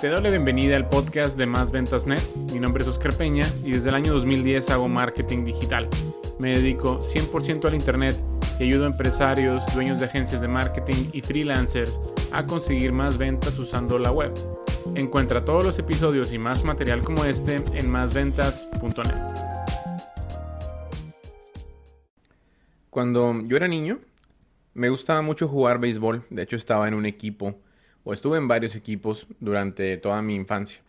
Te doy la bienvenida al podcast de Más Ventas Net. Mi nombre es Oscar Peña y desde el año 2010 hago marketing digital. Me dedico 100% al Internet y ayudo a empresarios, dueños de agencias de marketing y freelancers a conseguir más ventas usando la web. Encuentra todos los episodios y más material como este en másventas.net. Cuando yo era niño, me gustaba mucho jugar béisbol. De hecho, estaba en un equipo o estuve en varios equipos durante toda mi infancia.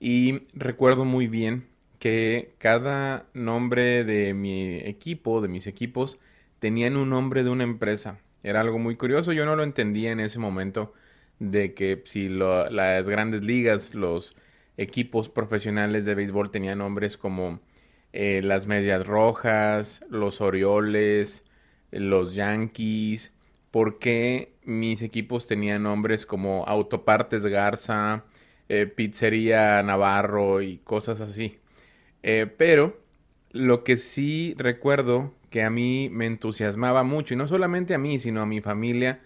Y recuerdo muy bien que cada nombre de mi equipo, de mis equipos, tenían un nombre de una empresa. Era algo muy curioso, yo no lo entendía en ese momento de que si las grandes ligas, los equipos profesionales de béisbol tenían nombres como eh, las Medias Rojas, los Orioles, los Yankees, por qué mis equipos tenían nombres como Autopartes Garza, eh, Pizzería Navarro y cosas así. Eh, pero lo que sí recuerdo que a mí me entusiasmaba mucho, y no solamente a mí, sino a mi familia,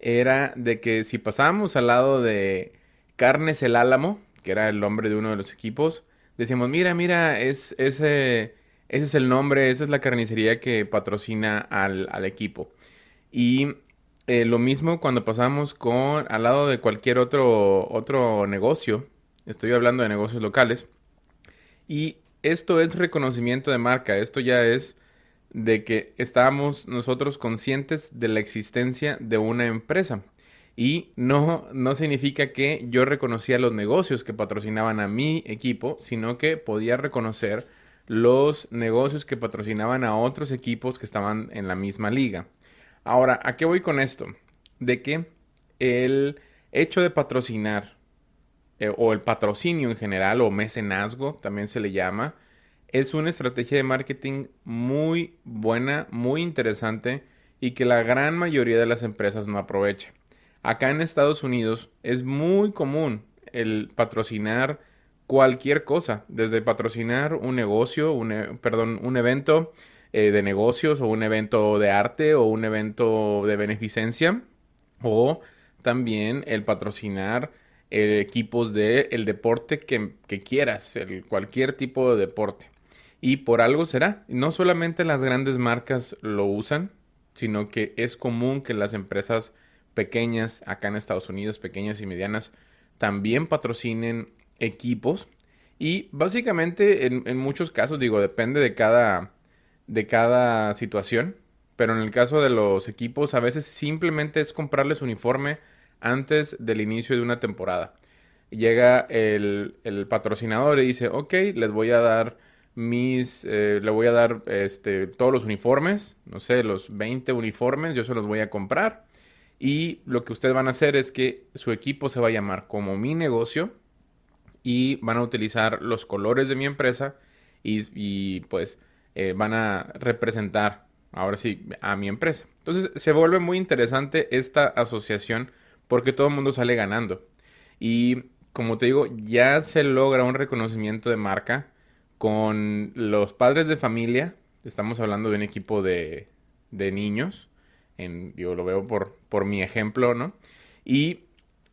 era de que si pasábamos al lado de Carnes el Álamo, que era el nombre de uno de los equipos, decíamos, mira, mira, es, ese, ese es el nombre, esa es la carnicería que patrocina al, al equipo. Y eh, lo mismo cuando pasamos con al lado de cualquier otro, otro negocio, estoy hablando de negocios locales, y esto es reconocimiento de marca, esto ya es de que estábamos nosotros conscientes de la existencia de una empresa. Y no, no significa que yo reconocía los negocios que patrocinaban a mi equipo, sino que podía reconocer los negocios que patrocinaban a otros equipos que estaban en la misma liga. Ahora, ¿a qué voy con esto? De que el hecho de patrocinar, eh, o el patrocinio en general, o mecenazgo, también se le llama, es una estrategia de marketing muy buena, muy interesante y que la gran mayoría de las empresas no aprovecha. Acá en Estados Unidos es muy común el patrocinar cualquier cosa, desde patrocinar un negocio, un, e, perdón, un evento eh, de negocios o un evento de arte o un evento de beneficencia o también el patrocinar eh, equipos de el deporte que, quieras, el, cualquier tipo de deporte. Y por algo será. No solamente las grandes marcas lo usan, sino que es común que las empresas pequeñas acá en Estados Unidos, pequeñas y medianas, también patrocinen equipos. Y básicamente en, en muchos casos, digo, depende de cada, de cada situación. Pero en el caso de los equipos, a veces simplemente es comprarles uniforme antes del inicio de una temporada. Llega el, patrocinador y dice, ok, les voy a dar mis, eh, le voy a dar este, todos los uniformes, no sé, los 20 uniformes, yo se los voy a comprar. Y lo que ustedes van a hacer es que su equipo se va a llamar como mi negocio y van a utilizar los colores de mi empresa y, y pues eh, van a representar ahora sí a mi empresa. Entonces se vuelve muy interesante esta asociación porque todo el mundo sale ganando. Y como te digo, ya se logra un reconocimiento de marca con los padres de familia. Estamos hablando de un equipo de, de niños. En, yo lo veo por, por mi ejemplo, ¿no? Y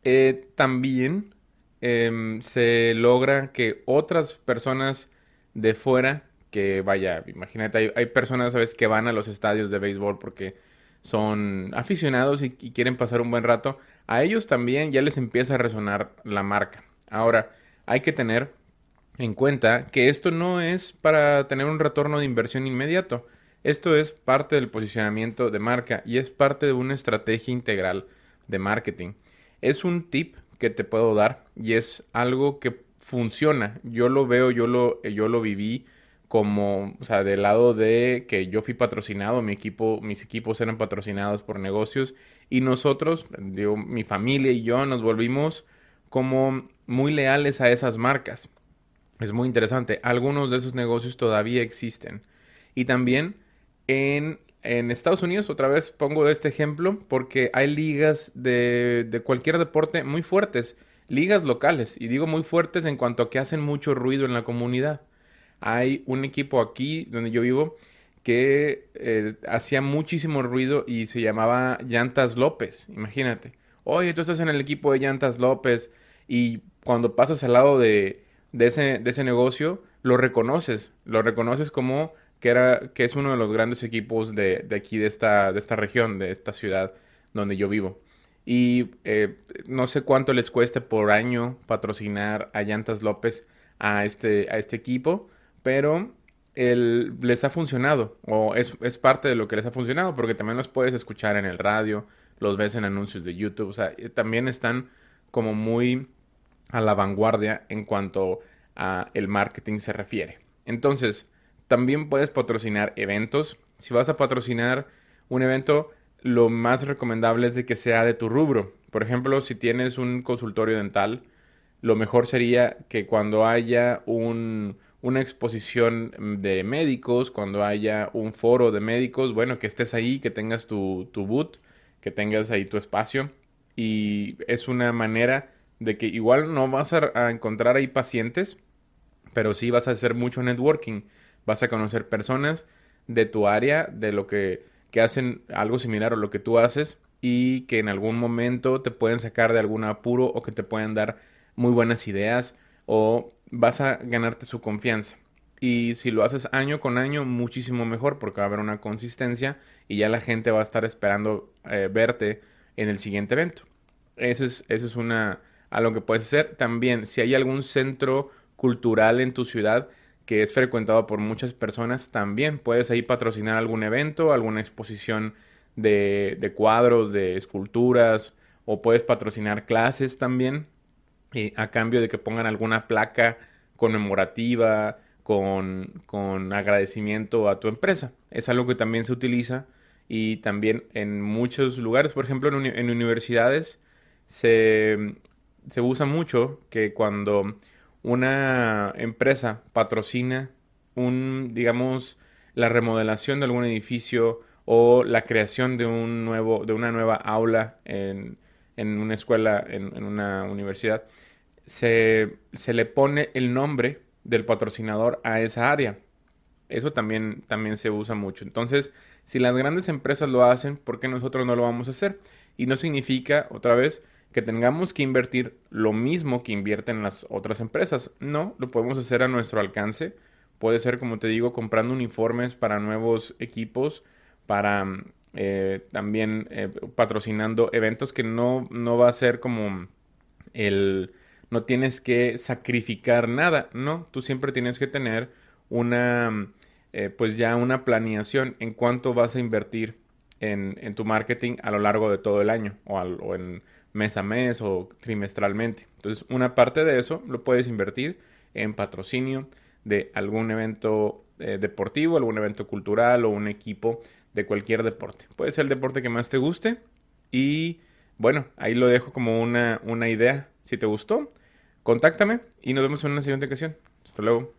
eh, también em, se logra que otras personas de fuera que vaya, imagínate, hay, personas, ¿sabes?, que van a los estadios de béisbol porque son aficionados y, quieren pasar un buen rato. A ellos también ya les empieza a resonar la marca. Ahora, hay que tener en cuenta que esto no es para tener un retorno de inversión inmediato. Esto es parte del posicionamiento de marca y es parte de una estrategia integral de marketing. Es un tip que te puedo dar y es algo que funciona. Yo lo veo, yo lo, yo lo viví como, o sea, del lado de que yo fui patrocinado, mi equipo, mis equipos eran patrocinados por negocios y nosotros, digo, mi familia y yo nos volvimos como muy leales a esas marcas. Es muy interesante. Algunos de esos negocios todavía existen. Y también en, en Estados Unidos, otra vez pongo este ejemplo, porque hay ligas de, de cualquier deporte muy fuertes, ligas locales, y digo muy fuertes en cuanto a que hacen mucho ruido en la comunidad hay un equipo aquí donde yo vivo que eh, hacía muchísimo ruido y se llamaba Llantas López, imagínate. Oye, tú estás en el equipo de Llantas López y cuando pasas al lado de, ese, negocio, lo reconoces, lo reconoces como que, era, es uno de los grandes equipos de, aquí, de esta, región, de esta ciudad donde yo vivo. Y eh, no sé cuánto les cueste por año patrocinar a Llantas López a este, a este equipo, pero les ha funcionado o es, es, parte de lo que les ha funcionado porque también los puedes escuchar en el radio, los ves en anuncios de YouTube, o sea, eh, también están como muy a la vanguardia en cuanto a el marketing se refiere. Entonces, también puedes patrocinar eventos. Si vas a patrocinar un evento, lo más recomendable es de que sea de tu rubro. Por ejemplo, si tienes un consultorio dental, lo mejor sería que cuando haya un, una exposición de médicos, cuando haya un foro de médicos, bueno, que estés ahí, que tengas tu, tu boot, que tengas ahí tu espacio. Y es una manera de que igual no vas a, encontrar ahí pacientes, pero sí vas a hacer mucho networking. Vas a conocer personas de tu área, de lo que, que hacen algo similar a lo que tú haces y que en algún momento te pueden sacar de algún apuro o que te pueden dar muy buenas ideas o vas a ganarte su confianza. Y si lo haces año con año, muchísimo mejor porque va a haber una consistencia y ya la gente va a estar esperando eh, verte en el siguiente evento. Eso es, eso es una, algo que puedes hacer. También, si hay algún centro cultural en tu ciudad que es frecuentado por muchas personas, también puedes ahí patrocinar algún evento, alguna exposición de, de cuadros, de esculturas, o puedes patrocinar clases también a cambio de que pongan alguna placa conmemorativa con, con agradecimiento a tu empresa. Es algo que también se utiliza y también en muchos lugares, por ejemplo en, universidades, se, se, usa mucho que cuando una empresa patrocina un, digamos, la remodelación de algún edificio o la creación de un nuevo, de una nueva aula en, en una escuela, en, una universidad, se, se, le pone el nombre del patrocinador a esa área. Eso también, también se usa mucho. Entonces, si las grandes empresas lo hacen, ¿por qué nosotros no lo vamos a hacer? Y no significa, otra vez, que tengamos que invertir lo mismo que invierten las otras empresas. No, lo podemos hacer a nuestro alcance. Puede ser, como te digo, comprando uniformes para nuevos equipos, para eh, también eh, patrocinando eventos que no, no va a ser como el... No tienes que sacrificar nada, ¿no? Tú siempre tienes que tener una, eh, pues ya una planeación en cuánto vas a invertir en, en, tu marketing a lo largo de todo el año o, o, en mes a mes o trimestralmente. Entonces, una parte de eso lo puedes invertir en patrocinio de algún evento deportivo, algún evento cultural o un equipo de cualquier deporte. Puede ser el deporte que más te guste y bueno, ahí lo dejo como una, una idea. Si te gustó, contáctame y nos vemos en una siguiente ocasión. Hasta luego.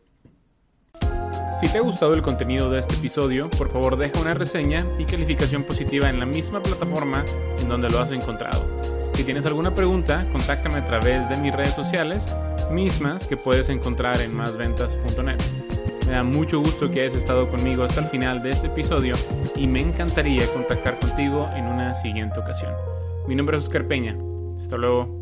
Si te ha gustado el contenido de este episodio, por favor deja una reseña y calificación positiva en la misma plataforma en donde lo has encontrado. Si tienes alguna pregunta, contáctame a través de mis redes sociales, mismas que puedes encontrar en másventas.net. Me da mucho gusto que hayas estado conmigo hasta el final de este episodio y me encantaría contactar contigo en una siguiente ocasión. Mi nombre es Oscar Peña. Hasta luego.